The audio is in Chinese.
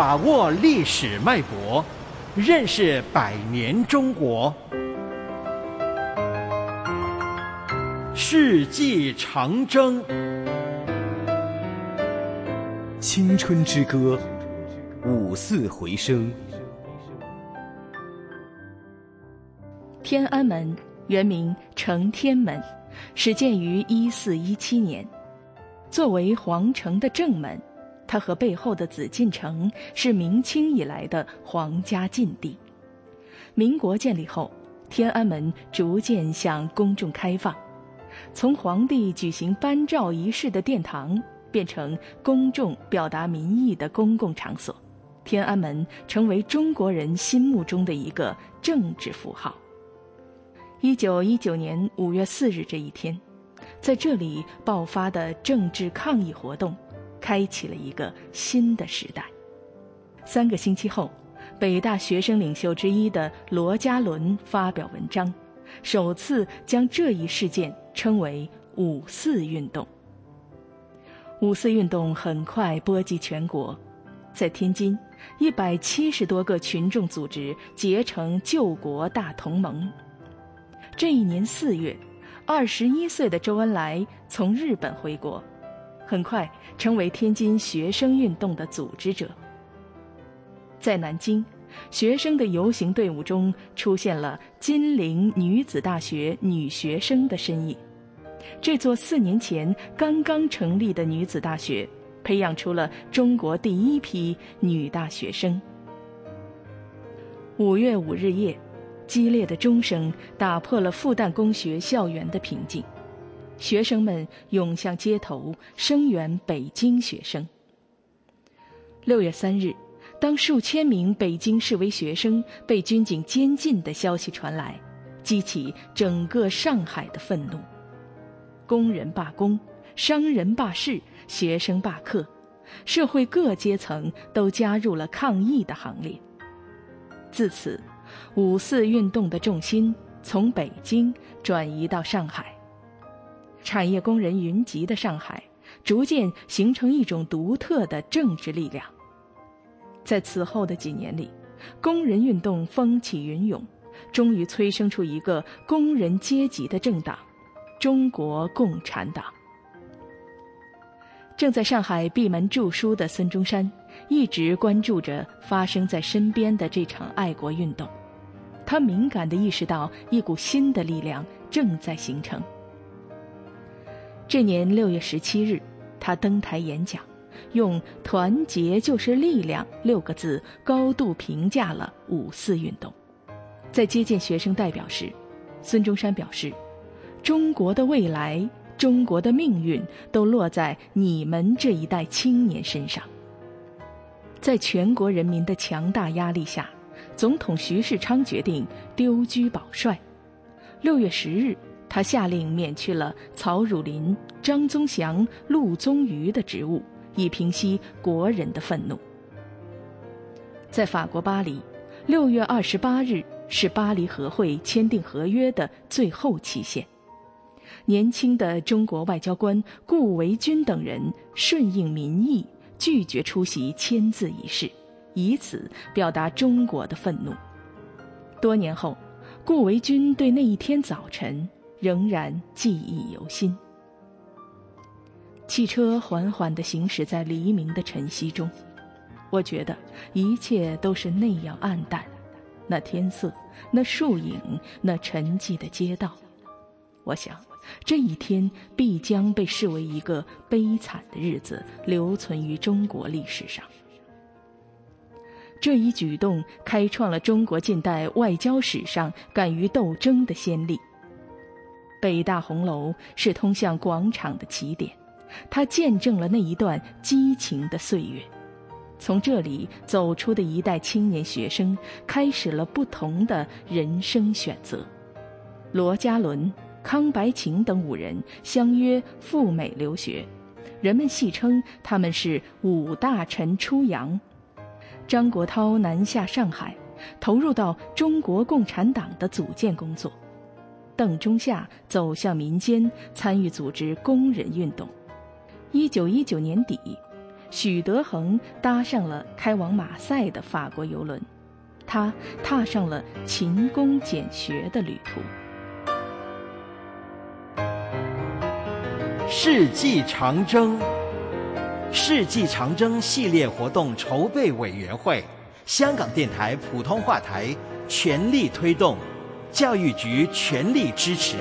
把握历史脉搏，认识百年中国。世纪长征，青春之歌，五四回声。天安门原名承天门，始建于一四一七年。作为皇城的正门，它和背后的紫禁城是明清以来的皇家禁地。民国建立后，天安门逐渐向公众开放，从皇帝举行颁诏仪式的殿堂，变成公众表达民意的公共场所。天安门成为中国人心目中的一个政治符号。一九一九年五月四日这一天。在这里爆发的政治抗议活动，开启了一个新的时代。三个星期后，北大学生领袖之一的罗家伦发表文章，首次将这一事件称为“五四运动”。五四运动很快波及全国，在天津，一百七十多个群众组织结成救国大同盟。这一年四月。二十一岁的周恩来从日本回国，很快成为天津学生运动的组织者。在南京，学生的游行队伍中出现了金陵女子大学女学生的身影。这座四年前刚刚成立的女子大学，培养出了中国第一批女大学生。五月五日夜。激烈的钟声打破了复旦公学校园的平静，学生们涌向街头声援北京学生。六月三日，当数千名北京示威学生被军警监禁的消息传来，激起整个上海的愤怒。工人罢工，商人罢市，学生罢课，社会各阶层都加入了抗议的行列。自此。五四运动的重心从北京转移到上海，产业工人云集的上海，逐渐形成一种独特的政治力量。在此后的几年里，工人运动风起云涌，终于催生出一个工人阶级的政党——中国共产党。正在上海闭门著书的孙中山，一直关注着发生在身边的这场爱国运动。他敏感地意识到，一股新的力量正在形成。这年六月十七日，他登台演讲，用“团结就是力量”六个字高度评价了五四运动。在接见学生代表时，孙中山表示：“中国的未来，中国的命运，都落在你们这一代青年身上。”在全国人民的强大压力下。总统徐世昌决定丢车保帅。六月十日，他下令免去了曹汝霖、张宗祥、陆宗舆的职务，以平息国人的愤怒。在法国巴黎，六月二十八日是巴黎和会签订合约的最后期限。年轻的中国外交官顾维钧等人顺应民意，拒绝出席签字仪式。以此表达中国的愤怒。多年后，顾维钧对那一天早晨仍然记忆犹新。汽车缓缓地行驶在黎明的晨曦中，我觉得一切都是那样暗淡。那天色，那树影，那沉寂的街道，我想，这一天必将被视为一个悲惨的日子，留存于中国历史上。这一举动开创了中国近代外交史上敢于斗争的先例。北大红楼是通向广场的起点，它见证了那一段激情的岁月。从这里走出的一代青年学生，开始了不同的人生选择。罗家伦、康白晴等五人相约赴美留学，人们戏称他们是“五大臣出洋”。张国焘南下上海，投入到中国共产党的组建工作；邓中夏走向民间，参与组织工人运动。一九一九年底，许德珩搭上了开往马赛的法国游轮，他踏上了勤工俭学的旅途。世纪长征，世纪长征系列活动筹备委员会，香港电台普通话台全力推动，教育局全力支持。